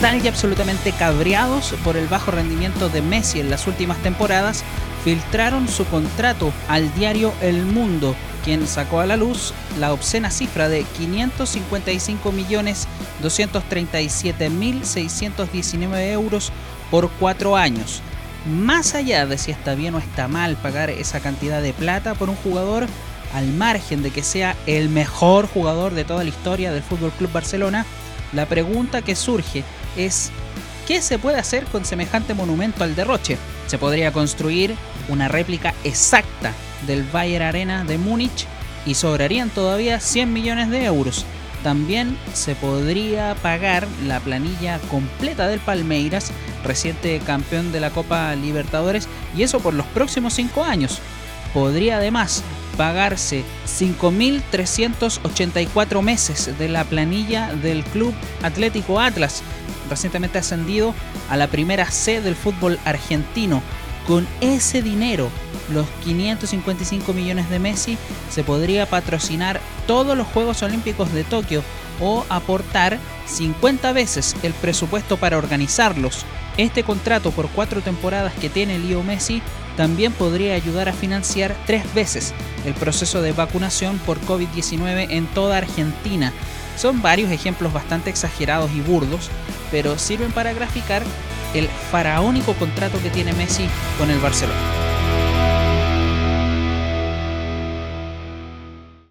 total y absolutamente cabreados por el bajo rendimiento de Messi en las últimas temporadas, filtraron su contrato al diario El Mundo, quien sacó a la luz la obscena cifra de 555.237.619 euros por cuatro años. Más allá de si está bien o está mal pagar esa cantidad de plata por un jugador, al margen de que sea el mejor jugador de toda la historia del Fútbol Club Barcelona, la pregunta que surge es ¿qué se puede hacer con semejante monumento al derroche? Se podría construir una réplica exacta del Bayer Arena de Múnich y sobrarían todavía 100 millones de euros. También se podría pagar la planilla completa del Palmeiras, reciente campeón de la Copa Libertadores, y eso por los próximos 5 años. Podría además pagarse 5.384 meses de la planilla del Club Atlético Atlas, recientemente ascendido a la primera C del fútbol argentino. Con ese dinero, los 555 millones de Messi, se podría patrocinar todos los Juegos Olímpicos de Tokio o aportar 50 veces el presupuesto para organizarlos. Este contrato por cuatro temporadas que tiene Leo Messi también podría ayudar a financiar tres veces el proceso de vacunación por COVID-19 en toda Argentina. Son varios ejemplos bastante exagerados y burdos, pero sirven para graficar el faraónico contrato que tiene Messi con el Barcelona.